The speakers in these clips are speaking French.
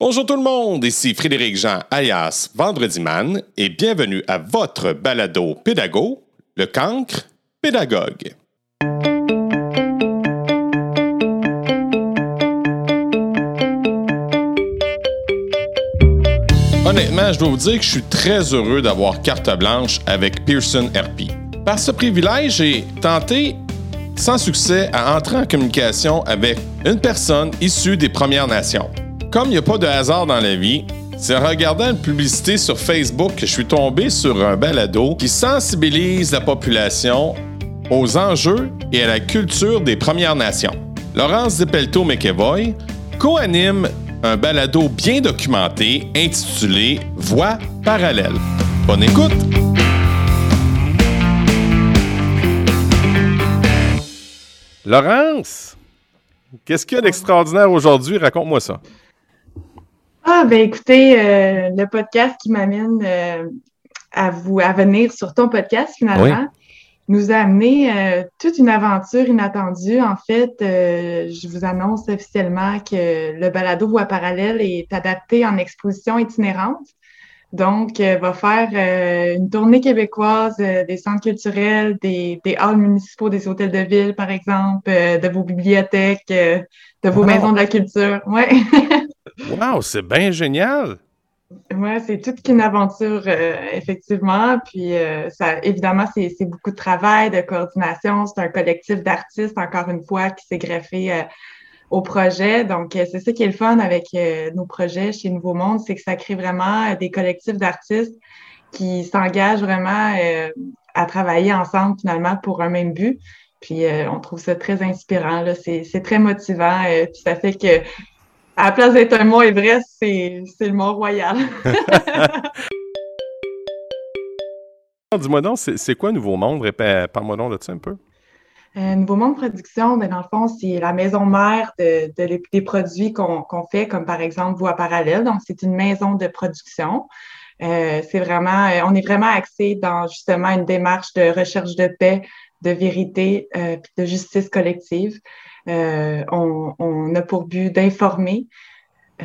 Bonjour tout le monde, ici Frédéric Jean alias Vendredi Man et bienvenue à votre balado pédago, le cancre pédagogue. Honnêtement, je dois vous dire que je suis très heureux d'avoir carte blanche avec Pearson RP. Par ce privilège, j'ai tenté sans succès à entrer en communication avec une personne issue des Premières Nations. Comme il n'y a pas de hasard dans la vie, c'est en regardant une publicité sur Facebook que je suis tombé sur un balado qui sensibilise la population aux enjeux et à la culture des Premières Nations. Laurence Depelto McEvoy co-anime un balado bien documenté intitulé Voix parallèles. Bonne écoute! Laurence, qu'est-ce qu'il y a d'extraordinaire aujourd'hui? Raconte-moi ça. Ah, ben écoutez, euh, le podcast qui m'amène euh, à vous à venir sur ton podcast, finalement, nous a amené euh, toute une aventure inattendue. En fait, je vous annonce officiellement que le balado Voix parallèle est adapté en exposition itinérante. Donc, va faire une tournée québécoise des centres culturels, des, des halls municipaux, des hôtels de ville, par exemple, de vos bibliothèques, de vos maisons de la culture. Ouais. Wow, c'est bien génial! Oui, c'est toute une aventure, euh, effectivement. Puis, euh, ça, évidemment, c'est beaucoup de travail, de coordination. C'est un collectif d'artistes, encore une fois, qui s'est greffé euh, au projet. Donc, c'est ça qui est le fun avec nos projets chez Nouveau Monde, c'est que ça crée vraiment des collectifs d'artistes qui s'engagent vraiment à travailler ensemble, finalement, pour un même but. Puis, on trouve ça très inspirant. C'est très motivant. puis, ça fait que à la place d'être un mont Everest, c'est le Mont-Royal. Dis-moi donc, c'est quoi Nouveau Monde? Parle-moi donc de ça un peu. Euh, Nouveau Monde Production, ben, dans le fond, c'est la maison mère de, des produits qu'on fait, comme par exemple Voix Parallèle. Donc, c'est une maison de production. Euh, c'est vraiment, euh, on est vraiment axé dans justement une démarche de recherche de paix, de vérité, euh, de justice collective. Euh, on, a pour but d'informer, euh,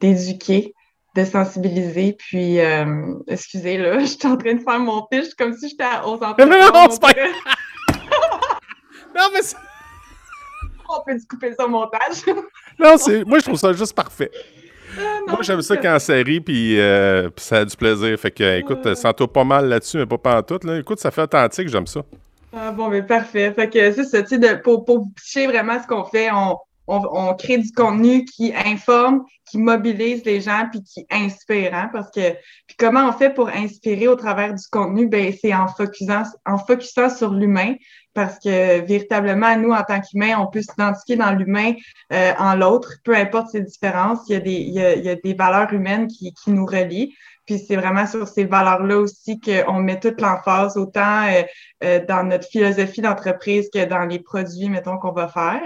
d'éduquer, de sensibiliser. Puis, euh, excusez, là, je suis en train de faire mon pitch comme si j'étais aux entreprises. Non, non, c'est pas... non, mais On peut couper ça au montage. non, c'est... moi, je trouve ça juste parfait. Moi, j'aime ça quand ça rit, puis, ça a du plaisir. Fait que, écoute, sens-toi pas mal là-dessus, mais pas pas en tout. Là. Écoute, ça fait authentique, j'aime ça. Ah bon, mais parfait. Fait que c'est ça, tu sais, pour, pour picher vraiment ce qu'on fait, on, on, crée du contenu qui informe, qui mobilise les gens, puis qui inspire, hein, parce que puis comment on fait pour inspirer au travers du contenu? Ben, c'est en focusant, en focusant sur l'humain, parce que véritablement, nous, en tant qu'humains, on peut s'identifier dans l'humain euh, en l'autre, peu importe ses différences, il y a des, il y a, il y a des valeurs humaines qui, qui nous relient. Puis c'est vraiment sur ces valeurs-là aussi qu'on met toute l'emphase, autant euh, euh, dans notre philosophie d'entreprise que dans les produits, mettons, qu'on va faire.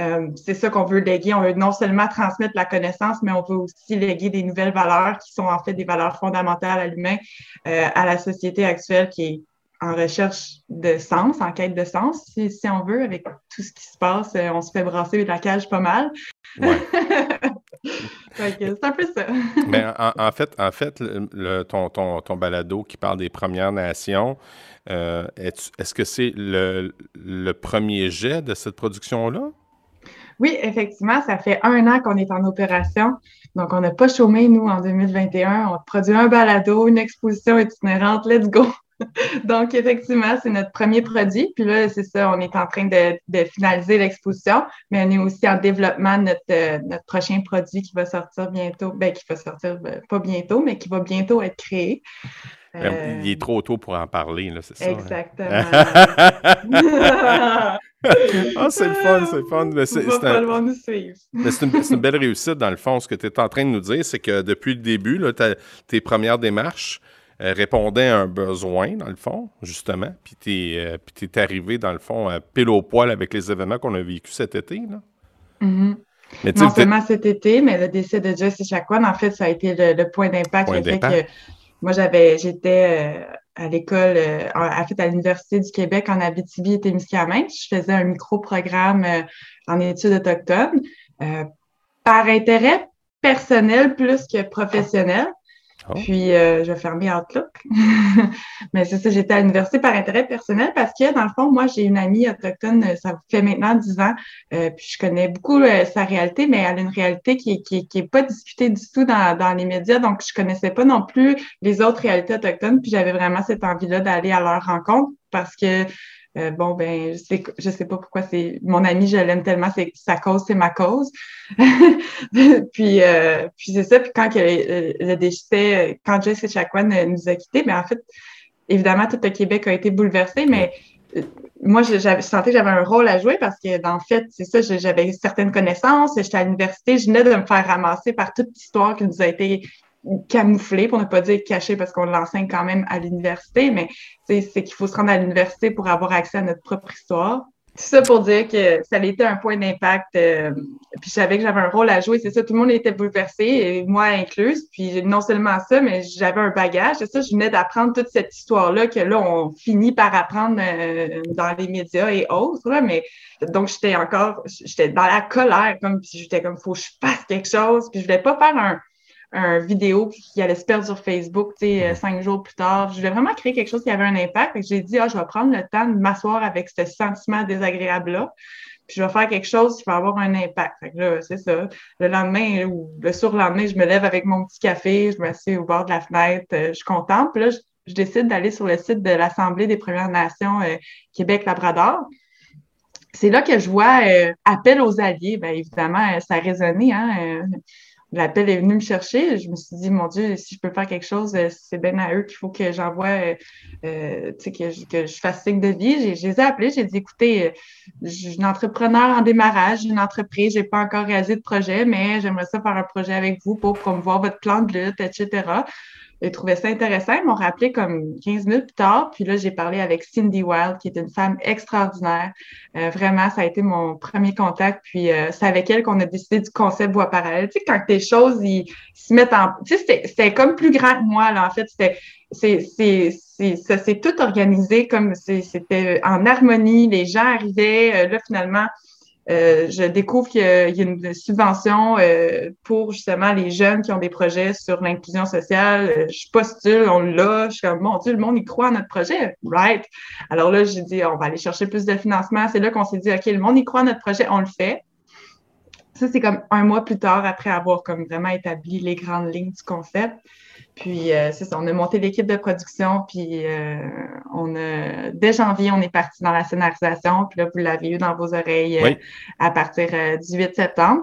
Euh, c'est ça qu'on veut léguer. On veut non seulement transmettre la connaissance, mais on veut aussi léguer des nouvelles valeurs qui sont en fait des valeurs fondamentales à l'humain, à la société actuelle qui est en recherche de sens, en quête de sens, si, si on veut, avec tout ce qui se passe. on se fait brasser de la cage pas mal. Ouais. c'est un peu ça. Mais en, fait, en fait le, ton, ton, ton, balado qui parle des Premières Nations, euh, est-ce que c'est le, le, premier jet de cette production-là? Oui, effectivement, ça fait un an qu'on est en opération. Donc, on n'a pas chômé, nous, en 2021. On produit un balado, une exposition itinérante. Let's go! Donc, effectivement, c'est notre premier produit. Puis là, c'est ça, on est en train de, finaliser l'exposition, mais on est aussi en développement de euh, notre, prochain produit qui va sortir bientôt. Ben, qui va sortir ben, pas bientôt, mais qui va bientôt être créé. Ben, il est trop tôt pour en parler, là, c'est ça? Hein? Exactement. ah, c'est le fun, c'est le fun. c'est, une, belle réussite, dans le fond. Ce que tu es en train de nous dire, c'est que depuis le début, là, tes premières démarches, euh, répondait à un besoin, dans le fond, justement. Puis tu es, euh, arrivé, dans le fond, à pile au poil avec les événements qu'on a vécu cet été. Là. Mm-hmm. non seulement cet été, mais le décès de Jesse Chacon, en fait, ça a été le, point d'impact. que moi, j'avais, j'étais euh, à l'école, en fait, à l'Université du Québec en Abitibi et Témiscamingue. Je faisais un micro-programme en études autochtones. par intérêt, personnel plus que professionnel. Oh. Puis, euh, je vais fermer Outlook. Mais c'est ça, j'étais à l'université par intérêt personnel parce que, dans le fond, moi, j'ai une amie autochtone, ça fait maintenant dix ans, euh, puis je connais beaucoup euh, sa réalité, mais elle a une réalité qui n'est qui, qui est pas discutée du tout dans, dans les médias, donc je connaissais pas non plus les autres réalités autochtones, puis j'avais vraiment cette envie-là d'aller à leur rencontre parce que euh, bon, ben, je sais, je sais pas pourquoi c'est mon ami, je l'aime tellement, c'est sa cause, c'est ma cause. puis, euh, puis c'est ça. Puis quand que, euh, le décès, quand Jess Echaquan nous a quittés, ben en fait, évidemment, tout le Québec a été bouleversé, mais moi, je, je sentais que j'avais un rôle à jouer parce que, en fait, c'est ça, j'avais certaines connaissances. J'étais à l'université, je venais de me faire ramasser par toute l'histoire qui nous a été camouflé, pour ne pas dire caché parce qu'on l'enseigne quand même à l'université, mais c'est qu'il faut se rendre à l'université pour avoir accès à notre propre histoire. Tout ça pour dire que ça a été un point d'impact. Euh, puis je savais que j'avais un rôle à jouer, c'est ça, tout le monde était bouleversé, et moi incluse. Puis non seulement ça, mais j'avais un bagage. C'est ça, je venais d'apprendre toute cette histoire-là que là, on finit par apprendre euh, dans les médias et autres. mais donc, j'étais encore, j'étais dans la colère, comme j'étais comme, faut que je fasse quelque chose. Puis je voulais pas faire un, un vidéo qui allait se perdre sur Facebook, tu sais, euh, cinq jours plus tard. Je voulais vraiment créer quelque chose qui avait un impact. J'ai dit, ah, je vais prendre le temps de m'asseoir avec ce sentiment désagréable-là. Puis je vais faire quelque chose qui va avoir un impact. Fait que là, c'est ça. Le lendemain ou le surlendemain, je me lève avec mon petit café, je m'assieds au bord de la fenêtre, euh, je contemple. Puis là, je, décide d'aller sur le site de l'Assemblée des Premières Nations euh, Québec-Labrador. C'est là que je vois appel aux alliés. Bien évidemment, ça a résonné. Hein, l'appel est venu me chercher. Je me suis dit, mon Dieu, si je peux faire quelque chose, euh, c'est bien à eux qu'il faut que j'envoie, euh, euh que, je, que je fasse signe de vie. Je les ai appelés, j'ai dit, écoutez, euh, je suis une entrepreneur en démarrage, j'ai une entreprise, j'ai pas encore réalisé de projet, mais j'aimerais ça faire un projet avec vous pour promouvoir votre plan de lutte, etc. J'ai trouvé ça intéressant. Ils m'ont rappelé comme 15 minutes plus tard. Puis là, j'ai parlé avec Cindy Wild, qui est une femme extraordinaire. Euh, vraiment, ça a été mon premier contact. Puis euh, c'est avec elle qu'on a décidé du concept voie parallèle. Tu sais, quand tes choses, ils, se mettent en... Tu sais, c'était comme plus grand que moi, là. En fait, c'était... C'est, ça s'est tout organisé comme c'était en harmonie. Les gens arrivaient. Euh, là, finalement, euh, je découvre qu'il y a une subvention euh, pour justement les jeunes qui ont des projets sur l'inclusion sociale. Euh, je postule, on l'a. Je suis comme, mon Dieu, le monde, il croit à notre projet. Right? Alors là, j'ai dit, on va aller chercher plus de financement. C'est là qu'on s'est dit, OK, le monde, il croit à notre projet, on le fait. Ça, c'est comme un mois plus tard, après avoir comme vraiment établi les grandes lignes du concept. Puis, euh, c'est ça, on a monté l'équipe de production, puis euh, on a, dès janvier, on est parti dans la scénarisation, puis là, vous l'avez eu dans vos oreilles euh, à partir du 8 septembre.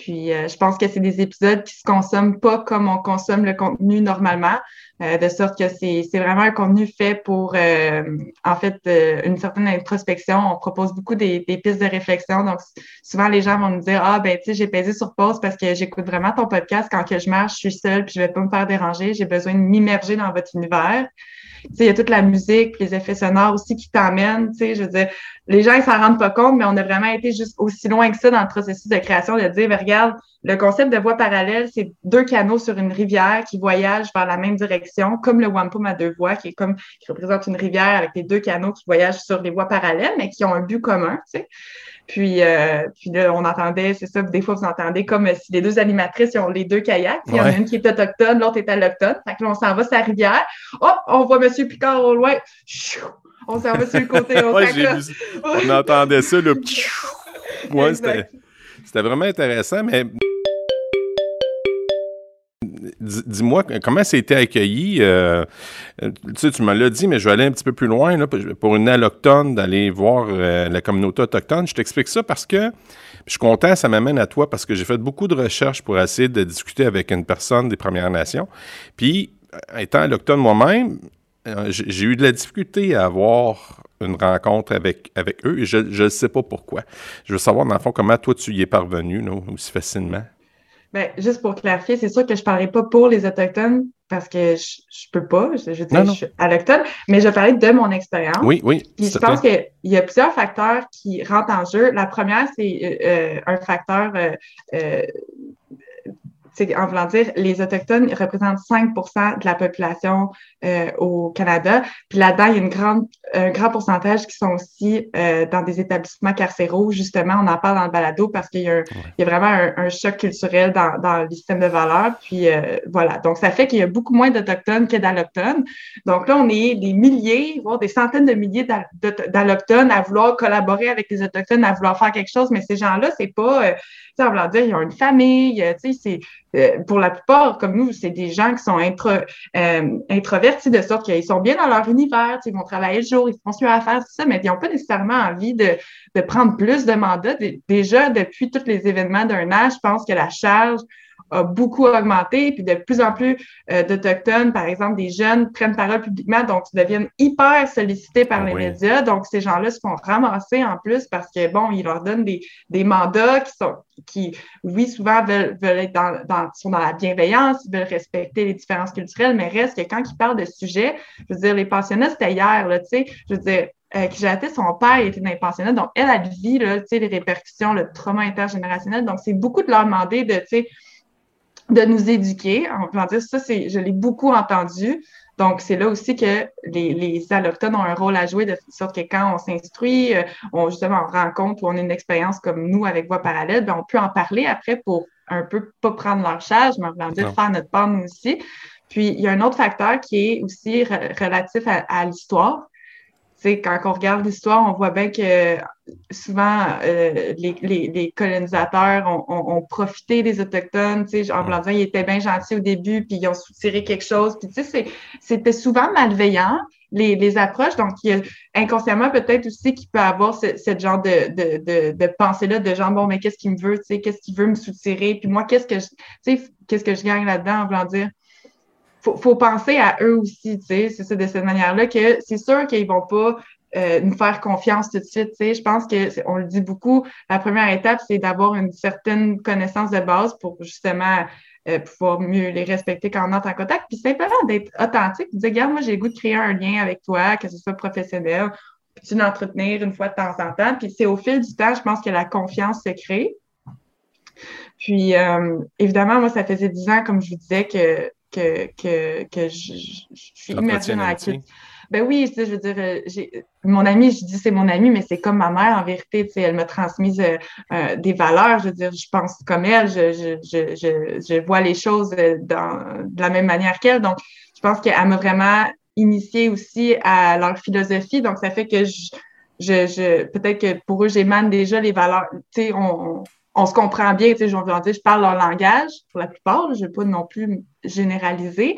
Puis, je pense que c'est des épisodes qui se consomment pas comme on consomme le contenu normalement. Euh, de sorte que c'est vraiment un contenu fait pour, euh, en fait, euh, une certaine introspection. On propose beaucoup des, des, pistes de réflexion. Donc, souvent, les gens vont nous dire, ah, ben, tu sais, j'ai pesé sur pause parce que j'écoute vraiment ton podcast quand que je marche, je suis seule, puis je vais pas me faire déranger. J'ai besoin de m'immerger dans votre univers il y a toute la musique, les effets sonores aussi qui t'emmènent, tu sais, je veux les gens, ils s'en rendent pas compte, mais on a vraiment été juste aussi loin que ça dans le processus de création de dire, regarde, le concept de voie parallèle, c'est deux canaux sur une rivière qui voyagent vers la même direction, comme le wampum à deux voies, qui est comme, qui représente une rivière avec les deux canaux qui voyagent sur des voies parallèles, mais qui ont un but commun, tu. Puis, euh, puis là, on entendait, c'est ça, des fois, vous entendez comme si les deux animatrices, ils ont les deux kayaks. Il y en a une qui est autochtone, l'autre est allochtone. Fait que là, on s'en va sur la rivière. Oh, on voit M. Picard au loin. On s'en va sur le côté. On, ouais, on entendait ça, le ouais, c'était vraiment intéressant, mais Dis-moi, comment ça a été accueilli? Euh, tu sais, me l'as dit, mais je vais aller un petit peu plus loin. Là, pour une allochtone, d'aller voir euh, la communauté autochtone. Je t'explique ça parce que je suis content, ça m'amène à toi parce que j'ai fait beaucoup de recherches pour essayer de discuter avec une personne des Premières Nations. Puis, euh, étant allochtone moi-même, j'ai eu de la difficulté à avoir une rencontre avec, avec eux et je ne sais pas pourquoi. Je veux savoir, dans le fond, comment toi tu y es parvenu aussi facilement. Ben, juste pour clarifier, c'est sûr que je ne parlerai pas pour les Autochtones parce que je, ne peux pas, je, je, je suis autochtone, mais je parlais de mon expérience. Oui, oui. Puis je pense qu'il y a plusieurs facteurs qui rentrent en jeu. La première, c'est euh, euh, un facteur euh, euh en voulant dire, les Autochtones représentent 5% de la population euh, au Canada. Puis là-dedans, il y a une grande un grand pourcentage qui sont aussi euh, dans des établissements carcéraux. Justement, on en parle dans le balado parce qu'il y, a vraiment un, choc culturel dans, dans, le système de valeurs. Puis euh, voilà, donc ça fait qu'il y a beaucoup moins d'Autochtones que d'Allochtones. Donc là, on est des milliers, voire des centaines de milliers d'Allochtones à vouloir collaborer avec les Autochtones, à vouloir faire quelque chose, mais ces gens-là, c'est pas... Euh, ça veut dire, ils ont une famille, tu sais, c'est euh, pour la plupart, comme nous, c'est des gens qui sont euh, introvertis de sorte qu'ils sont bien dans leur univers, ils vont travailler le jour, ils font ce à faire, tout ça, mais ils n'ont pas nécessairement envie de prendre plus de mandats. Déjà, depuis tous les événements d'un âge, je pense que la charge a beaucoup augmenté, puis de plus en plus euh, d'Autochtones, par exemple, des jeunes prennent parole publiquement, donc ils deviennent hyper sollicités par les médias. Donc, ces gens-là se font ramasser en plus parce que, bon, ils leur donnent des, des mandats qui sont, qui, oui, souvent veulent, veulent être dans, dans, sont dans la bienveillance, ils veulent respecter les différences culturelles, mais reste que quand ils parlent de sujets, je veux dire, les pensionnats, c'était hier, là, tu sais, je veux dire, euh, qui j'ai son père était dans les pensionnats, donc elle, a vit, là, tu sais, les répercussions, le trauma intergénérationnel, donc c'est beaucoup de leur demander de, tu sais, de nous éduquer. En voulant dire, ça, c'est, je l'ai beaucoup entendu. Donc, c'est là aussi que les, les allochtones ont un rôle à jouer de sorte que quand on s'instruit, euh, on justement on rencontre ou on a une expérience comme nous avec Voix parallèle, bien, on peut en parler après pour un peu pas prendre leur charge, mais en dire faire notre part nous aussi. Puis, il y a un autre facteur qui est aussi relatif à l'histoire quand on regarde l'histoire, on voit bien que souvent euh, les, les, colonisateurs ont, profité des Autochtones. En blanc ils étaient bien gentils au début, puis ils ont soutiré quelque chose. Puis c'était souvent malveillant, les, les approches. Donc, il y a inconsciemment peut-être aussi qu'il peut avoir ce, genre de, de, de, de pensée-là de genre, bon, mais qu'est-ce qu'il me veut, qu'est-ce qu'il veut me soutirer? Puis moi, qu'est-ce que je, qu'est-ce que je gagne là-dedans en voulant dire? Faut, faut penser à eux aussi, tu sais, c'est de cette manière-là, que c'est sûr qu'ils vont pas euh, nous faire confiance tout de suite, tu sais. Je pense que, on le dit beaucoup, la première étape, c'est d'avoir une certaine connaissance de base pour justement euh, pouvoir mieux les respecter quand on entre en contact, puis simplement d'être authentique, de dire, regarde, moi, j'ai le goût de créer un lien avec toi, que ce soit professionnel, puis tu l'entretenir une fois de temps en temps, puis c'est au fil du temps, je pense que la confiance se crée. Puis, euh, évidemment, moi, ça faisait dix ans, comme je vous disais, que que, que, que je, suis immergée dans la culture. Ben oui, je veux dire, euh, mon amie, je dis c'est mon amie, mais c'est comme ma mère en vérité. Tu sais, elle m'a transmis euh, euh, des valeurs. Je veux dire, je pense comme elle, je, je, je, je vois les choses dans, de la même manière qu'elle. Donc, je pense qu'elle m'a vraiment initiée aussi à leur philosophie. Donc, ça fait que je, je, je peut-être que pour eux, j'émane déjà les valeurs. Tu sais, on, on se comprend bien, tu sais, je dire, je parle leur langage pour la plupart, je ne vais pas non plus généraliser.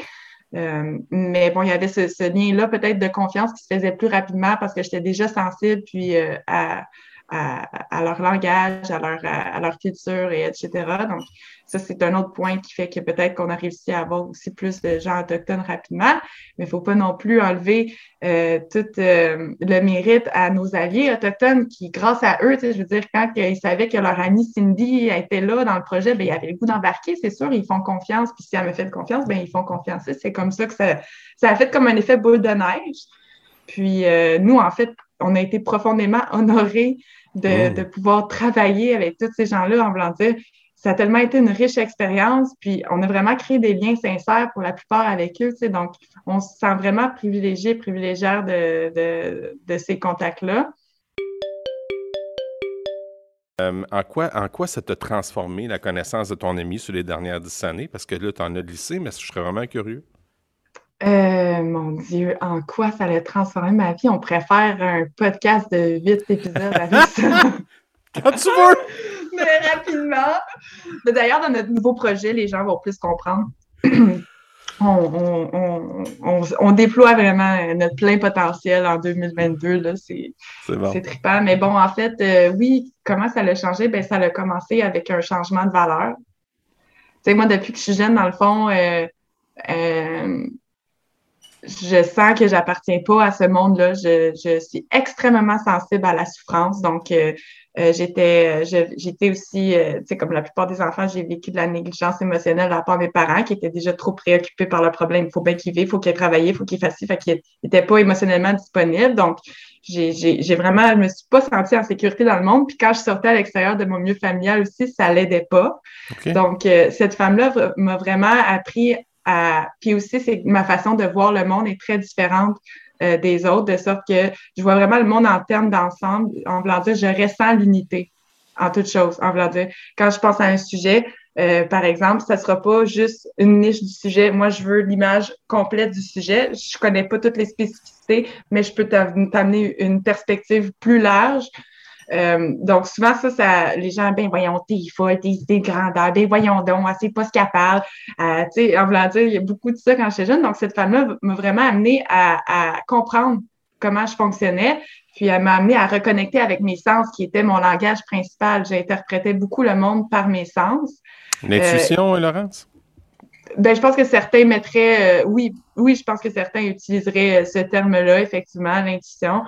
Euh, mais bon, il y avait ce, lien-là peut-être de confiance qui se faisait plus rapidement parce que j'étais déjà sensible puis euh, à, à, leur langage, à leur, à, leur culture, et etc. Donc, ça, c'est un autre point qui fait que peut-être qu'on a réussi à avoir aussi plus de gens autochtones rapidement, mais il ne faut pas non plus enlever euh, tout euh, le mérite à nos alliés autochtones qui, grâce à eux, je veux dire, quand ils savaient que leur amie Cindy était là dans le projet, bien, ils avaient le goût d'embarquer, c'est sûr, ils font confiance, puis si elle me fait confiance, bien, ils font confiance. C'est comme ça que ça, a fait comme un effet boule de neige. Puis euh, nous, en fait, on a été profondément honorés de, de pouvoir travailler avec tous ces gens-là en voulant dire ça a tellement été une riche expérience, puis on a vraiment créé des liens sincères pour la plupart avec eux, tu sais, donc on se sent vraiment privilégié, privilégiaire de, de, de ces contacts-là. Euh, en, quoi, en quoi ça t'a transformé la connaissance de ton ami sur les dernières dix années? Parce que là, tu en as glissé, mais je serais vraiment curieux. Euh, mon Dieu, en quoi ça a transformé ma vie? On préfère un podcast de huit épisodes avec ça. Quand tu veux! mais rapidement. D'ailleurs, dans notre nouveau projet, les gens vont plus comprendre. on, déploie vraiment notre plein potentiel en 2022. C'est bon. trippant. Mais bon, en fait, euh, oui, comment ça l'a changé? Ben, ça a commencé avec un changement de valeur. Tu sais, moi, depuis que je suis jeune, dans le fond, euh, euh, je sens que j'appartiens pas à ce monde-là. Je, je, suis extrêmement sensible à la souffrance. Donc, euh, j'étais euh, j'étais aussi, euh, tu sais, comme la plupart des enfants, j'ai vécu de la négligence émotionnelle la part mes parents qui étaient déjà trop préoccupés par le problème. Il faut bien qu'ils vivent, il faut qu'ils travaillent, il faut qu'ils fassent fait qu'ils n'étaient pas émotionnellement disponibles. Donc, j'ai vraiment, je me suis pas sentie en sécurité dans le monde. Puis quand je sortais à l'extérieur de mon milieu familial aussi, ça l'aidait pas. Donc, cette femme-là m'a vraiment appris à... Puis aussi, c'est ma façon de voir le monde est très différente des autres, de sorte que je vois vraiment le monde en termes d'ensemble, en voulant dire, je ressens l'unité en toute chose, en voulant dire, quand je pense à un sujet, euh, par exemple, ça sera pas juste une niche du sujet. Moi, je veux l'image complète du sujet. Je connais pas toutes les spécificités, mais je peux t'amener une perspective plus large. Euh, donc, souvent, ça, ça, les gens, ben, voyons, t'es folle, t'es des grandeur, ben, voyons donc, c'est pas ce qu'elle parle. Euh, tu sais, en voulant dire, il y a beaucoup de ça quand j'étais jeune. Donc, cette femme-là m'a vraiment amené à, à comprendre comment je fonctionnais, puis elle m'a amené à reconnecter avec mes sens, qui était mon langage principal. J'interprétais beaucoup le monde par mes sens. L'intuition, euh, Laurence? Ben, je pense que certains mettraient, euh, oui, oui, je pense que certains utiliseraient ce terme-là, effectivement, l'intuition.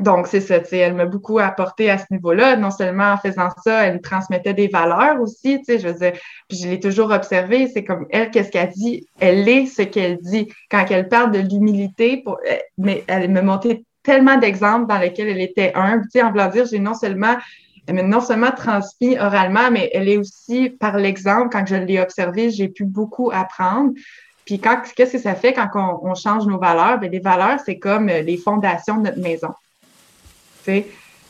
Donc, c'est ça, tu sais, elle m'a beaucoup apporté à ce niveau-là. Non seulement en faisant ça, elle me transmettait des valeurs aussi, tu sais, je veux dire, puis je l'ai toujours observé, c'est comme elle, qu'est-ce qu'elle dit? Elle est ce qu'elle dit. Quand elle parle de l'humilité, mais elle me montait tellement d'exemples dans lesquels elle était humble. Tu sais, en voulant dire, j'ai non seulement non seulement transmis oralement, mais elle est aussi par l'exemple. Quand je l'ai observé, j'ai pu beaucoup apprendre. Puis quand, qu'est-ce que ça fait quand on, change nos valeurs? Bien, les valeurs, c'est comme les fondations de notre maison.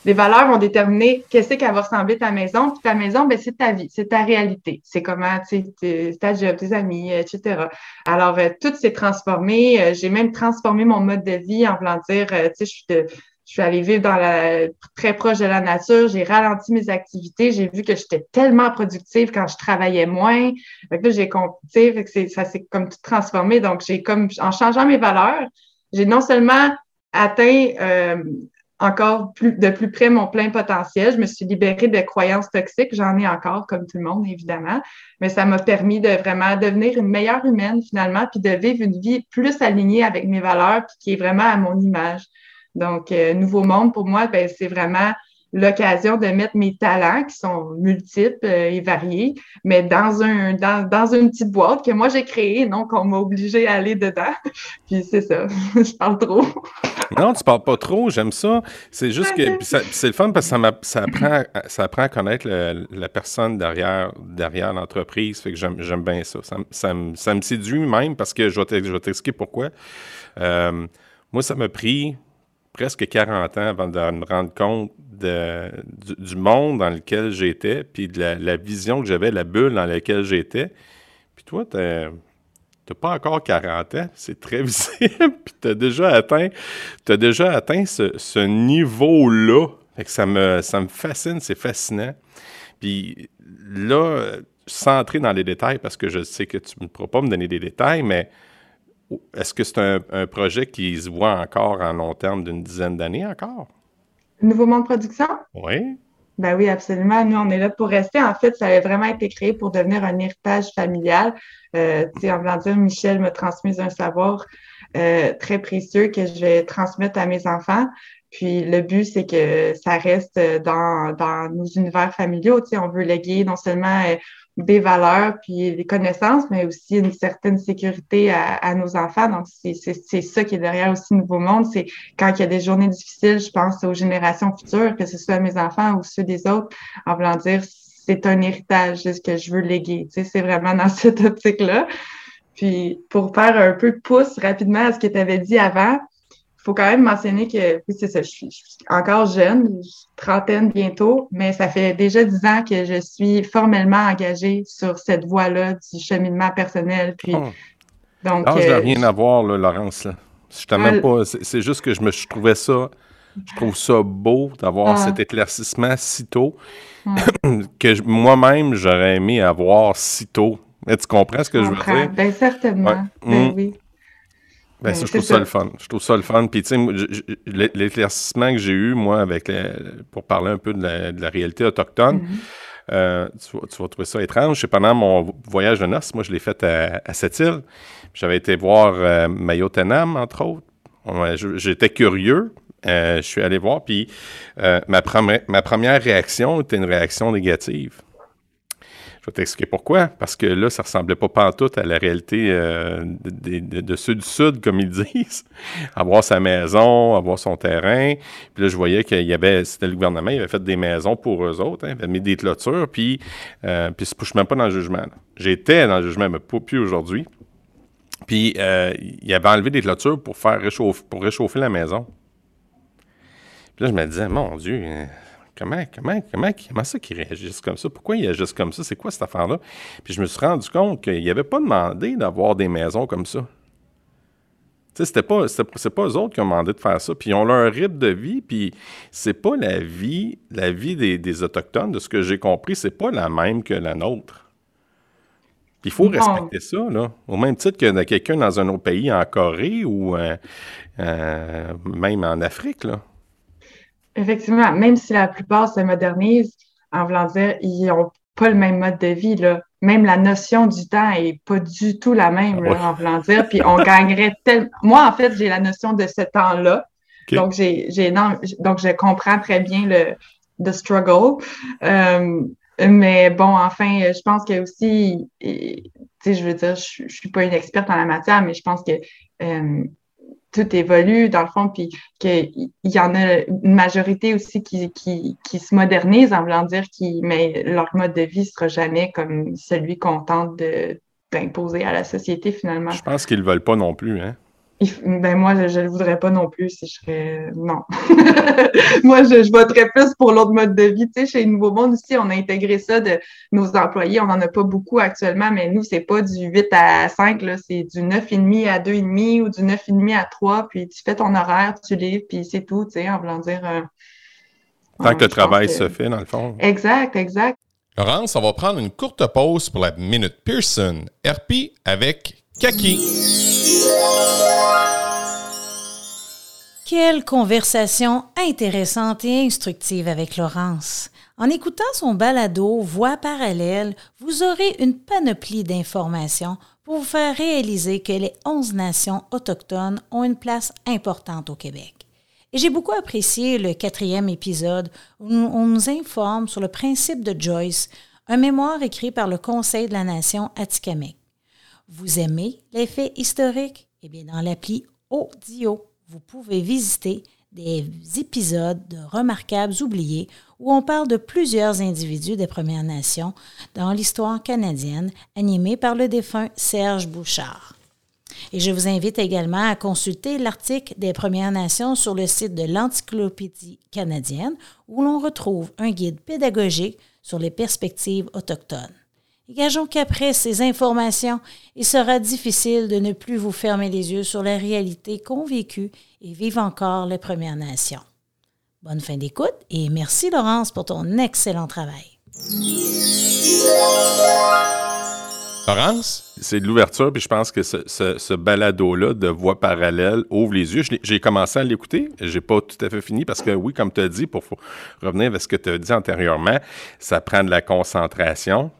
Les valeurs vont déterminer qu'est-ce qu'elle va ressembler ta maison. Puis ta maison, ben, c'est ta vie, c'est ta réalité. C'est comment, tu sais, ta job, tes amis, etc. Alors, euh, tout s'est transformé. Euh, j'ai même transformé mon mode de vie en voulant dire, euh, tu sais, je suis de, je suis allée vivre dans la, très proche de la nature, j'ai ralenti mes activités, j'ai vu que j'étais tellement productive quand je travaillais moins. Fait que là, j'ai compris, ça s'est comme tout transformé. Donc, j'ai comme, en changeant mes valeurs, j'ai non seulement atteint euh, encore plus, de plus près mon plein potentiel, je me suis libérée de croyances toxiques, j'en ai encore comme tout le monde, évidemment, mais ça m'a permis de vraiment devenir une meilleure humaine finalement, puis de vivre une vie plus alignée avec mes valeurs, puis qui est vraiment à mon image. Donc, euh, Nouveau Monde, pour moi, ben, c'est vraiment l'occasion de mettre mes talents qui sont multiples euh, et variés, mais dans un dans, dans une petite boîte que moi j'ai créée, non qu'on m'a obligé à aller dedans. Puis c'est ça, je parle trop. non, tu parles pas trop, j'aime ça. C'est juste que c'est le fun parce que ça, ça, apprend, ça apprend à connaître la personne derrière, derrière l'entreprise. Fait que j'aime bien ça. Ça, ça, ça, me séduit même parce que je vais t'expliquer pourquoi. Euh, moi, ça m'a pris presque 40 ans avant de me rendre compte du, monde dans lequel j'étais, puis de la, vision que j'avais, la bulle dans laquelle j'étais. Puis toi, tu n'as pas encore 40 ans, c'est très visible, puis tu as déjà atteint, as déjà atteint ce, niveau-là. ça me, ça me fascine, c'est fascinant. Puis là, sans entrer dans les détails, parce que je sais que tu ne pourras pas me donner des détails, mais est-ce que c'est un, projet qui se voit encore en long terme d'une dizaine d'années encore? Nouveau Monde Production? Oui. Ben oui, absolument. Nous, on est là pour rester. En fait, ça avait vraiment été créé pour devenir un héritage familial. Euh, en voulant dire, Michel m'a transmis un savoir euh, très précieux que je vais transmettre à mes enfants. Puis le but, c'est que ça reste dans, dans nos univers familiaux. Tu sais, on veut léguer non seulement euh, des valeurs puis des connaissances, mais aussi une certaine sécurité à, nos enfants. Donc, c'est ça qui est derrière aussi Nouveau Monde. C'est quand il y a des journées difficiles, je pense aux générations futures, que ce soit mes enfants ou ceux des autres, en voulant dire c'est un héritage de ce que je veux léguer. Tu sais, c'est vraiment dans cette optique-là. Puis, pour faire un peu de pouce rapidement à ce que tu avais dit avant, faut quand même mentionner que, oui, c'est ça, je suis, encore jeune, trentaine bientôt, mais ça fait déjà dix ans que je suis formellement engagée sur cette voie-là du cheminement personnel. Puis, oh. donc. Je n'ai rien à voir, là, Laurence. Là. Je même pas. C'est juste que je me je trouvais ça. Je trouve ça beau d'avoir ah. cet éclaircissement si tôt que moi-même j'aurais aimé avoir si tôt. tu comprends ce que je veux dire? Bien, certainement. Ben, mm. oui. Ben, ça, je trouve ça. le fun. Je trouve ça le fun. Puis, tu sais, l'éclaircissement que j'ai eu, moi, avec pour parler un peu de la, réalité autochtone, mm-hmm. euh, tu, vas, trouver ça étrange. C'est pendant mon voyage de noces, moi, je l'ai fait à, à cette île. J'avais été voir euh, Mayotenam, entre autres. J'étais curieux. Euh, je suis allé voir, puis ma, ma première réaction était une réaction négative. Je vais t'expliquer pourquoi. Parce que là, ça ressemblait pas pantoute à la réalité euh, de, ceux du Sud, comme ils disent. avoir sa maison, avoir son terrain. Puis là, je voyais qu'il y avait, c'était le gouvernement, il avait fait des maisons pour eux autres, hein, il avait mis des clôtures, puis, euh, puis je ne même pas dans le jugement. J'étais dans le jugement, mais pas plus aujourd'hui. Puis, euh, il avait enlevé des clôtures pour faire réchauffer, pour réchauffer la maison. Puis là, je me disais, mon Dieu, comment, comment, comment, comment ça qu'ils réagissent comme ça? Pourquoi ils agissent comme ça? C'est quoi cette affaire-là? Puis je me suis rendu compte qu'il n'avait pas demandé d'avoir des maisons comme ça. Tu sais, c'était pas, c'est pas eux autres qui ont demandé de faire ça. Puis ils ont leur rythme de vie, puis c'est pas la vie, la vie des, des Autochtones, de ce que j'ai compris, c'est pas la même que la nôtre. Puis il faut respecter ça, là. Au même titre que quelqu'un dans un autre pays, en Corée ou euh, euh, même en Afrique, là. Effectivement, même si la plupart se modernisent, en voulant dire, ils n'ont pas le même mode de vie, là. Même la notion du temps est pas du tout la même, là, en voulant dire. Puis on gagnerait tellement... Moi, en fait, j'ai la notion de ce temps-là. Donc, j'ai, donc, je comprends très bien le, the struggle. Euh, mais bon, enfin, je pense que aussi, tu sais, je veux dire, je, je suis pas une experte en la matière, mais je pense que euh, tout évolue dans le fond, puis qu'il y en a une majorité aussi qui, se modernise en voulant dire qui, mais leur mode de vie sera jamais comme celui qu'on tente d'imposer à la société finalement. Je pense qu'ils ne veulent pas non plus, hein? Ben moi, je ne le voudrais pas non plus si je serais. Non. moi, je, je voterais plus pour l'autre mode de vie. Tu sais, chez Nouveau Monde aussi, on a intégré ça de nos employés. On n'en a pas beaucoup actuellement, mais nous, c'est pas du 8 à 5, là, c'est du 9,5 à 2,5 ou du 9,5 à 3, puis tu fais ton horaire, tu livres, puis c'est tout, tu sais, en voulant dire. Euh, Tant que le travail se fait, dans le fond. Exact, exact. Laurence, on va prendre une courte pause pour la Minute Pearson. RP avec Kaki. Quelle conversation intéressante et instructive avec Laurence. En écoutant son balado Voix parallèle, vous aurez une panoplie d'informations pour vous faire réaliser que les 11 nations autochtones ont une place importante au Québec. Et j'ai beaucoup apprécié le quatrième épisode où on nous informe sur le principe de Joyce, un mémoire écrit par le Conseil de la Nation Atikamekw. Vous aimez les faits historiques? Eh bien, dans l'appli Audio, vous pouvez visiter des épisodes de Remarquables oubliés où on parle de plusieurs individus des Premières Nations dans l'histoire canadienne, animés par le défunt Serge Bouchard. Et je vous invite également à consulter l'article des Premières Nations sur le site de l'Encyclopédie canadienne où l'on retrouve un guide pédagogique sur les perspectives autochtones. Gageons qu'après ces informations, il sera difficile de ne plus vous fermer les yeux sur la réalité qu'ont vécue et vivent encore les Premières Nations. Bonne fin d'écoute et merci Laurence pour ton excellent travail. Laurence, c'est de l'ouverture, puis je pense que ce, ce, balado-là de voix parallèle ouvre les yeux. J'ai commencé à l'écouter, j'ai pas tout à fait fini parce que oui, comme tu as dit, pour revenir à ce que tu as dit antérieurement, ça prend de la concentration,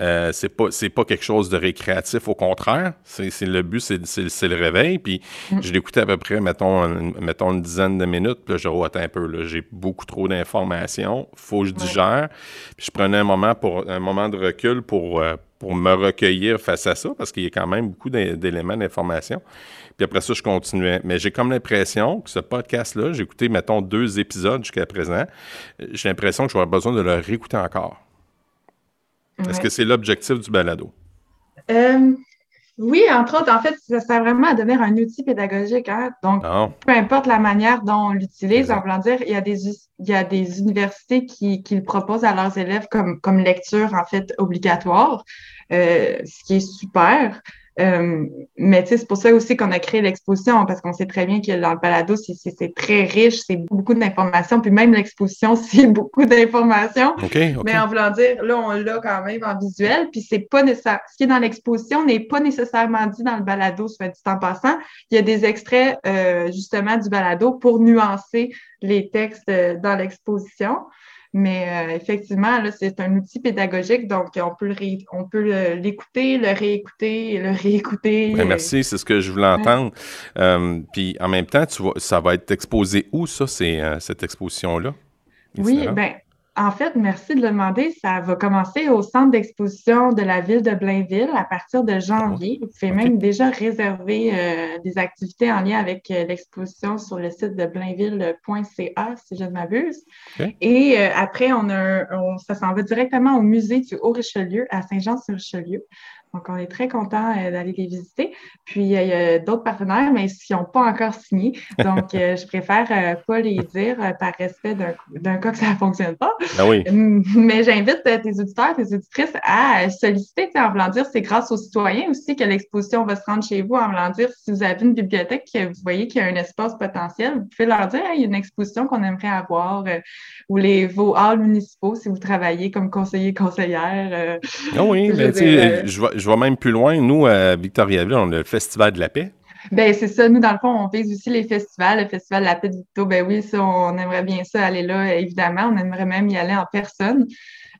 euh, c'est pas c'est pas quelque chose de récréatif, au contraire. C'est le but, c'est le réveil. Puis mm. je l'écoutais à peu près, mettons, mettons une dizaine de minutes. Puis là, je revois un peu. J'ai beaucoup trop d'informations. Faut que je digère. Puis je prenais un moment pour un moment de recul pour euh, pour me recueillir face à ça, parce qu'il y a quand même beaucoup d'éléments d'information. Puis après ça, je continuais. Mais j'ai comme l'impression que ce podcast-là, j'ai écouté, mettons, deux épisodes jusqu'à présent. J'ai l'impression que j'aurais besoin de le réécouter encore. Est-ce que c'est l'objectif du balado? Euh, oui, entre autres, en fait, ça sert vraiment à devenir un outil pédagogique. Hein? Donc, ah. peu importe la manière dont on l'utilise, en voulant dire, il y a des, il y a des universités qui, qui le proposent à leurs élèves comme, comme lecture, en fait, obligatoire, euh, ce qui est super. Euh, mais c'est pour ça aussi qu'on a créé l'exposition, parce qu'on sait très bien que dans le balado, c'est très riche, c'est beaucoup d'informations, puis même l'exposition, c'est beaucoup d'informations. Mais en voulant dire, là, on l'a quand même en visuel, puis c'est pas nécessaire. Ce qui est dans l'exposition n'est pas nécessairement dit dans le balado, soit dit en passant. Il y a des extraits, euh, justement, du balado pour nuancer les textes euh, dans l'exposition. Mais euh, effectivement, c'est un outil pédagogique, donc on peut, l'écouter, le réécouter, le réécouter. Ben, merci, c'est ce que je voulais entendre. Euh, puis en même temps, tu vois, ça va être exposé où, ça, euh, cette exposition-là? Oui, bien, en fait, merci de le demander. Ça va commencer au centre d'exposition de la ville de Blainville à partir de janvier. Vous pouvez même déjà réserver euh, des activités en lien avec euh, l'exposition sur le site de blainville.ca, si je ne m'abuse. Et euh, après, on a ça s'en va directement au musée du Haut-Richelieu à Saint-Jean-sur-Richelieu. Donc, on est très content euh, d'aller les visiter. Puis, il y a d'autres partenaires, mais ils n'ont pas encore signé. Donc, euh, je préfère euh, pas les dire par respect d'un cas que ça ne fonctionne pas. Ben oui. Mais j'invite tes auditeurs, tes auditrices à solliciter, en voulant dire, c'est grâce aux citoyens aussi que l'exposition va se rendre chez vous, en voulant dire, si vous avez une bibliothèque, que vous voyez qu'il y a un espace potentiel, vous pouvez leur dire, il y a une exposition qu'on aimerait avoir, ou les, vos halls municipaux, si vous travaillez comme conseiller, conseillère. Ah oui, mais tu sais, je vois je vais même plus loin. Nous, à Victoriaville, on a le Festival de la paix. Ben c'est ça. Nous, dans le fond, on vise aussi les festivals. Le Festival de la paix de Victo, ben oui, ça, on aimerait bien ça aller là, évidemment. On aimerait même y aller en personne.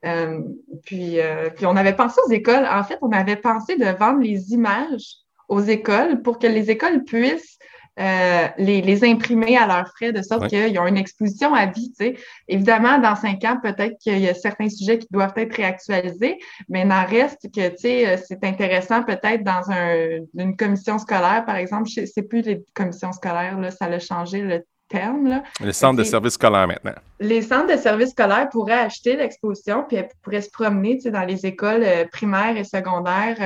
Euh, puis, euh, puis on avait pensé aux écoles. En fait, on avait pensé de vendre les images aux écoles pour que les écoles puissent euh, les, imprimer à leurs frais, de sorte qu'ils ont une exposition à vie. Évidemment, dans cinq ans, peut-être qu'il y a certains sujets qui doivent être réactualisés, mais il en reste que euh, c'est intéressant peut-être dans une commission scolaire, par exemple. C'est plus les commissions scolaires, là, ça a changé le terme. Là. Les centres de services scolaires maintenant. Les centres de services scolaires pourraient acheter l'exposition, puis elles pourraient se promener dans les écoles euh, primaires et secondaires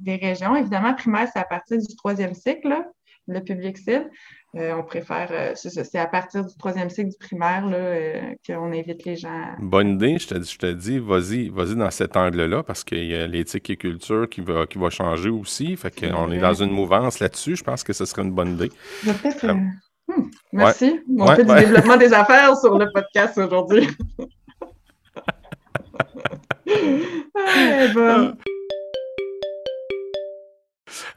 des régions. Évidemment, primaire, c'est à partir du troisième cycle. Là le public cible. Euh, on préfère, euh, c'est à partir du troisième cycle du primaire euh, qu'on invite les gens. Bonne idée, je te, je te dis, vas-y vas dans cet angle-là parce qu'il y a l'éthique et culture qui va, qui va changer aussi. Fait qu'on est dans une mouvance là-dessus. Je pense que ce serait une bonne idée. Hmm, merci. On fait du développement des affaires sur le podcast aujourd'hui. ah,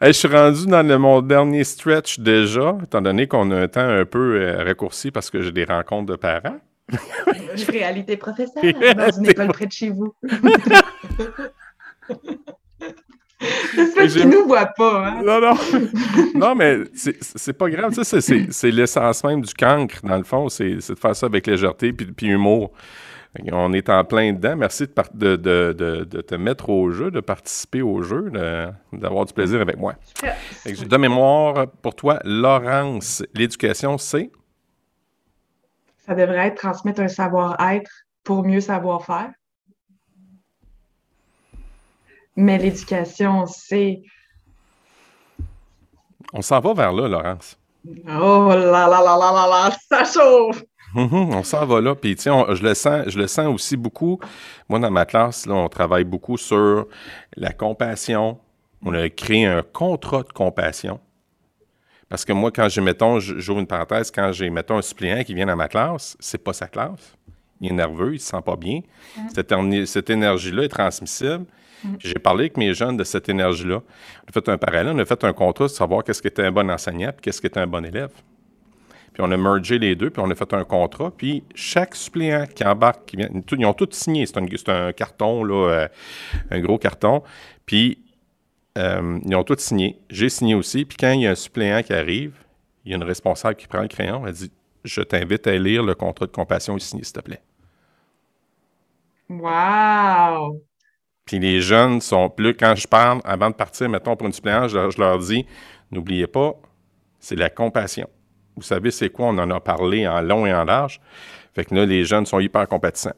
je suis rendu dans mon dernier stretch déjà, étant donné qu'on a un temps un peu euh, raccourci parce que j'ai des rencontres de parents. Réalité professionnelle dans une école près de chez vous. J'espère qu'ils ne nous voient pas. Hein? Non, non. non, mais c'est pas grave. C'est l'essence même du cancre, dans le fond. C'est de faire ça avec légèreté puis, puis humour. On est en plein dedans. Merci de, de, te mettre au jeu, de participer au jeu, d'avoir du plaisir avec moi. De mémoire, pour toi, Laurence, l'éducation, c'est? Ça devrait être transmettre un savoir-être pour mieux savoir faire. Mais l'éducation, c'est... On s'en va vers là, Laurence. Oh là là là là là là, ça chauffe! Mhm, on s'en va là. Puis, je le sens, je le sens aussi beaucoup. Moi, dans ma classe, là, on travaille beaucoup sur la compassion. On a créé un contrat de compassion. Parce que moi, quand j'ai, mettons, j'ouvre une parenthèse, quand j'ai, mettons, un suppléant qui vient dans ma classe, c'est pas sa classe. Il est nerveux, il se sent pas bien. Cette, énergie-là est transmissible. J'ai parlé avec mes jeunes de cette énergie-là. On a fait un parallèle, on a fait un contrat de savoir qu'est-ce qui était un bon enseignant et qu'est-ce qui était un bon élève. Puis on a mergé les deux, puis on a fait un contrat. Puis chaque suppléant qui embarque, qui vient, ils ont tous signé. C'est un, carton, là, euh, un gros carton. Puis euh, ils ont tous signé. J'ai signé aussi. Puis quand il y a un suppléant qui arrive, il y a une responsable qui prend le crayon. Elle dit Je t'invite à lire le contrat de compassion et signer, s'il te plaît. Wow! Puis les jeunes sont plus. Quand je parle, avant de partir, mettons, pour une suppléante, je leur dis N'oubliez pas, c'est la compassion. Vous savez, c'est quoi? On en a parlé en long et en large. Fait que là, les jeunes sont hyper compétissants.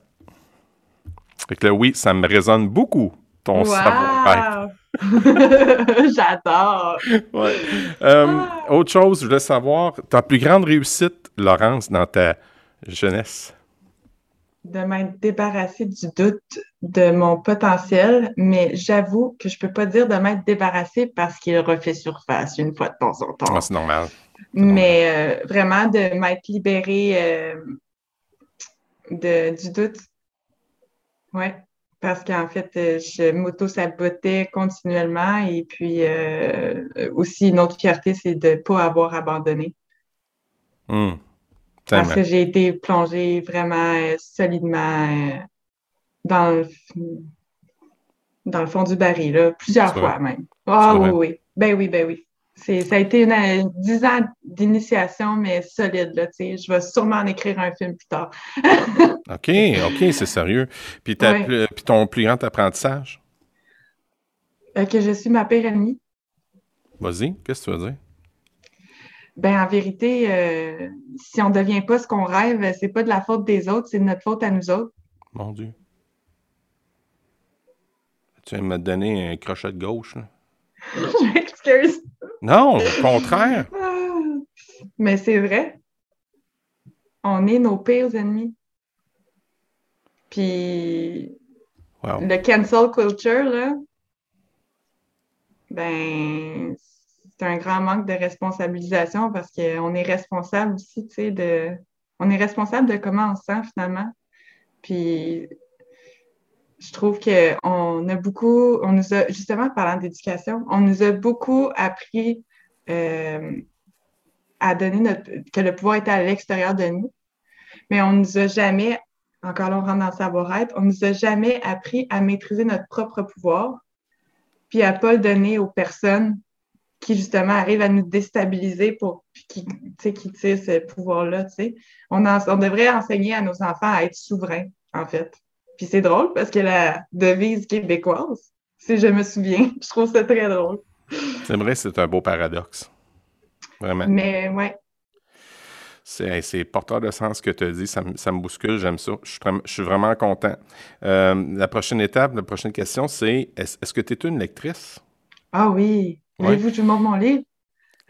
Fait que là, oui, ça me résonne beaucoup, ton savoir J'adore! Ouais. Euh, ah. Autre chose, je voulais savoir, ta plus grande réussite, Laurence, dans ta jeunesse? De m'être débarrassée du doute de mon potentiel, mais j'avoue que je peux pas dire de m'être débarrassée parce qu'il refait surface une fois de temps en temps. Ah, c'est normal. Mais euh, vraiment de m'être libérée euh, de, du doute. Oui, parce qu'en fait, euh, je m'auto-sabotais continuellement et puis aussi une autre fierté, c'est de ne pas avoir abandonné. Hmm. Parce que j'ai été plongée vraiment solidement dans le, dans le fond du baril, plusieurs fois même. Ah oui, oui. Ben oui, ben oui ça a été une, dix ans d'initiation, mais solide. Là, je vais sûrement en écrire un film plus tard. OK, OK, c'est sérieux. Puis, ton plus grand apprentissage? Euh, que je suis ma pire ennemie. Vas-y, qu'est-ce que tu veux dire? Ben, en vérité, euh, si on ne devient pas ce qu'on rêve, c'est pas de la faute des autres, c'est de notre faute à nous autres. Mon Dieu. Tu viens de me donner un crochet de gauche. Je m'excuse. Non, au contraire. Mais c'est vrai. On est nos pires ennemis. Puis Wow. le cancel culture, là, ben, c'est un grand manque de responsabilisation parce qu'on est responsable aussi, tu sais, de. On est responsable de comment on se sent finalement. Puis je trouve qu'on a beaucoup, on nous a, justement parlant d'éducation, on nous a beaucoup appris euh, à donner notre, que le pouvoir était à l'extérieur de nous, mais on nous a jamais, encore là on rentre dans le savoir-être, on nous a jamais appris à maîtriser notre propre pouvoir, puis à pas le donner aux personnes qui justement arrivent à nous déstabiliser pour qui, ce pouvoir-là, on devrait enseigner à nos enfants à être souverains, en fait. Puis c'est drôle parce que la devise québécoise, si je me souviens, je trouve ça très drôle. C'est vrai, c'est un beau paradoxe. Vraiment. Mais ouais, C'est porteur de sens ce que tu as dit. Ça, me- ça me bouscule, j'aime ça. Je suis, je suis vraiment content. Euh, la prochaine étape, la prochaine question, c'est est-ce que tu es une lectrice? ah oui, Ouais. voulez-vous que je vous montre mon livre?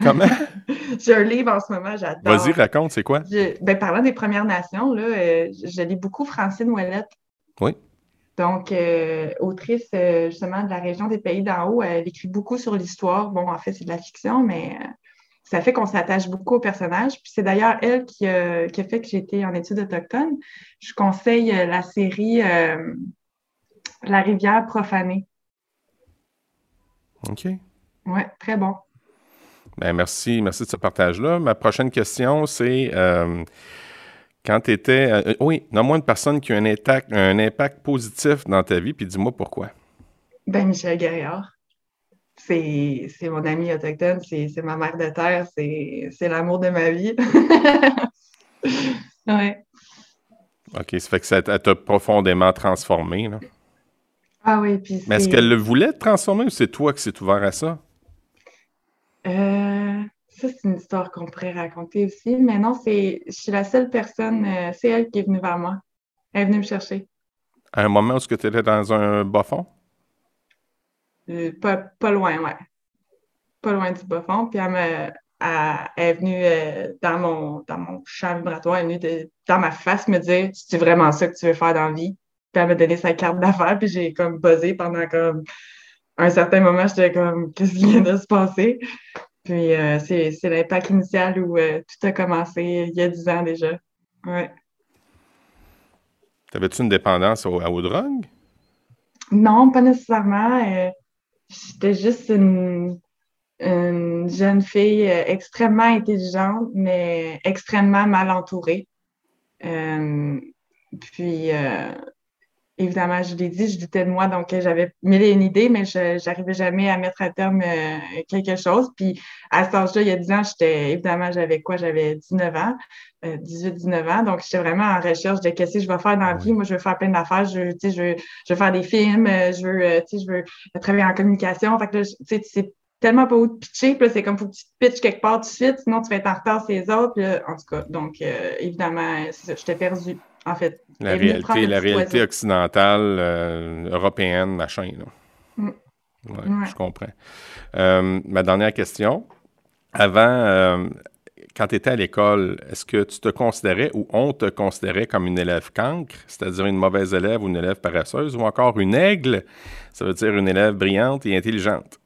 Comment? J'ai un livre en ce moment, j'adore. Vas-y, raconte, c'est quoi? Je- ben, parlant des Premières Nations, là, euh, je, je lis beaucoup Francine Ouellette. Oui. Donc, euh, autrice euh, justement de la région des Pays d'en haut, elle écrit beaucoup sur l'histoire. Bon, en fait, c'est de la fiction, mais euh, ça fait qu'on s'attache beaucoup aux personnages. Puis c'est d'ailleurs elle qui, a- qui a fait que été en études autochtones. Je conseille la série La rivière profanée. OK. Ouais, très bon. Ben, merci, merci de ce partage-là. Ma prochaine question, c'est quand tu étais. oui, nomme-moi une personne qui a un impact, un impact positif dans ta vie, puis dis-moi pourquoi. Ben, Michel Guerriard. C'est, c'est mon ami autochtone, c'est, c'est ma mère de terre, c'est, c'est l'amour de ma vie. ouais. OK, ça fait que ça t'a profondément transformé. Là. Ah oui, puis Mais est-ce qu'elle le voulait te transformer ou c'est toi qui s'est ouvert à ça? Euh, ça, c'est une histoire qu'on pourrait raconter aussi, mais non, c'est, je suis la seule personne, euh, c'est elle qui est venue vers moi. Elle est venue me chercher. À un moment où tu étais dans un bas fond? Euh, pas, pas loin, ouais. Pas loin du bas fond. Puis elle, me, elle, elle est venue euh, dans, mon, dans mon champ vibratoire, elle est venue de- dans ma face me dire C'est vraiment ça que tu veux faire dans la vie? Puis elle m'a donné sa carte d'affaires, puis j'ai comme buzzé pendant comme un certain moment, j'étais comme Qu'est-ce qui vient de se passer? Puis euh, c'est, l'impact initial où euh, tout a commencé il y a 10 ans déjà. Ouais. T'avais-tu une dépendance au- aux drogues? Non, pas nécessairement. euh, J'étais juste une, une jeune fille extrêmement intelligente, mais extrêmement mal entourée. Puis, évidemment, je l'ai dit, je doutais de moi, donc euh, j'avais mille et une idées, mais je n'arrivais jamais à mettre à terme euh, quelque chose. Puis, à cet âge-là, il y a 10 ans, j'étais, évidemment, j'avais quoi? J'avais 19 ans, euh, 18-19 ans, donc j'étais vraiment en recherche de qu'est-ce que je vais faire dans la vie. Moi, je veux faire plein d'affaires, je, veux, tu sais, je, veux, je veux faire des films, euh, je veux, euh, tu sais, je veux travailler en communication. Fait que là, tu sais tellement pas où te pitcher, puis c'est comme faut que tu te pitches quelque part tout de suite, sinon tu vas être en retard sur les autres. Puis en tout cas, donc, euh, évidemment, j'étais perdue, en fait. La réalité, la réalité occidentale, euh, européenne, machin. Là. Mm. Ouais, Ouais. Je comprends. Euh, ma dernière question. Avant, euh, quand tu étais à l'école, est-ce que tu te considérais ou on te considérait comme une élève cancre, c'est-à-dire une mauvaise élève ou une élève paresseuse, ou encore une aigle, ça veut dire une élève brillante et intelligente?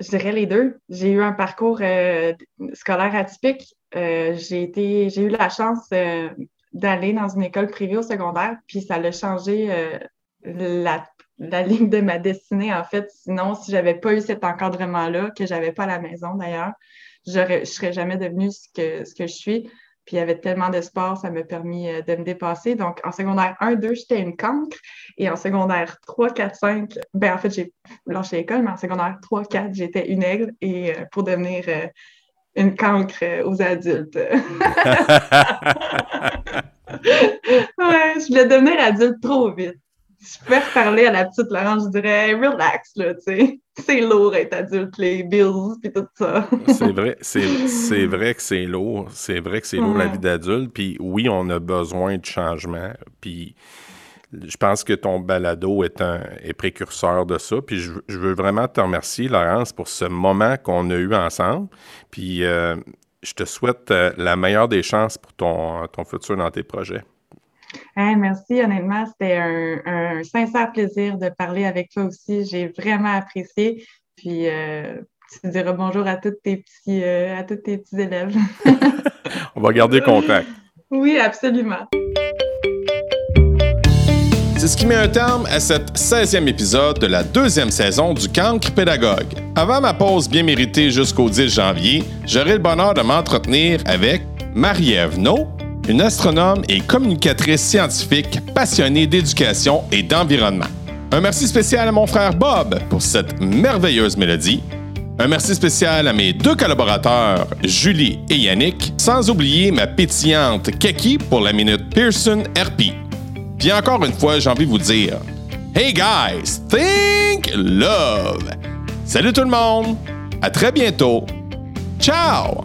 Je dirais les deux. J'ai eu un parcours euh, scolaire atypique. Euh, j'ai eu la chance euh, d'aller dans une école privée au secondaire, puis ça a changé la, la ligne de ma destinée, en fait. Sinon, si j'avais pas eu cet encadrement-là, que j'avais pas à la maison d'ailleurs, je serais jamais devenue ce que je suis. Puis il y avait tellement de sport, ça m'a permis euh, de me dépasser. Donc, en secondaire 1, 2, j'étais une cancre. Et en secondaire 3, 4, 5, ben en fait, j'ai lâché l'école, mais en secondaire 3, 4, j'étais une aigle et euh, pour devenir euh, une cancre aux adultes. ouais, je voulais devenir adulte trop vite. Je pouvais reparler à la petite Laurence, je dirais relax, là, tu sais. C'est lourd être adulte, les bills, puis tout ça. c'est vrai, c'est, vrai que c'est lourd. C'est vrai que c'est lourd la vie d'adulte. Puis oui, on a besoin de changement. Puis je pense que ton balado est, un, est précurseur de ça. Puis je, veux vraiment te remercier, Laurence, pour ce moment qu'on a eu ensemble. Puis euh, je te souhaite euh, la meilleure des chances pour ton, ton futur dans tes projets. Merci, honnêtement, c'était un, sincère plaisir de parler avec toi aussi. J'ai vraiment apprécié. Puis euh, tu diras bonjour à tous tes petits, à tous tes petits élèves. On va garder contact. Oui, absolument. C'est ce qui met un terme à cette 16e épisode de la deuxième saison du Cancre Pédagogue. Avant ma pause bien méritée jusqu'au 10 janvier, j'aurai le bonheur de m'entretenir avec Marie-Ève No, une astronome et communicatrice scientifique passionnée d'éducation et d'environnement. Un merci spécial à mon frère Bob pour cette merveilleuse mélodie. Un merci spécial à mes deux collaborateurs, Julie et Yannick, sans oublier ma pétillante Keki pour la minute Pearson RP. Puis encore une fois, j'ai envie de vous dire Hey guys, think love! Salut tout le monde! À très bientôt! Ciao!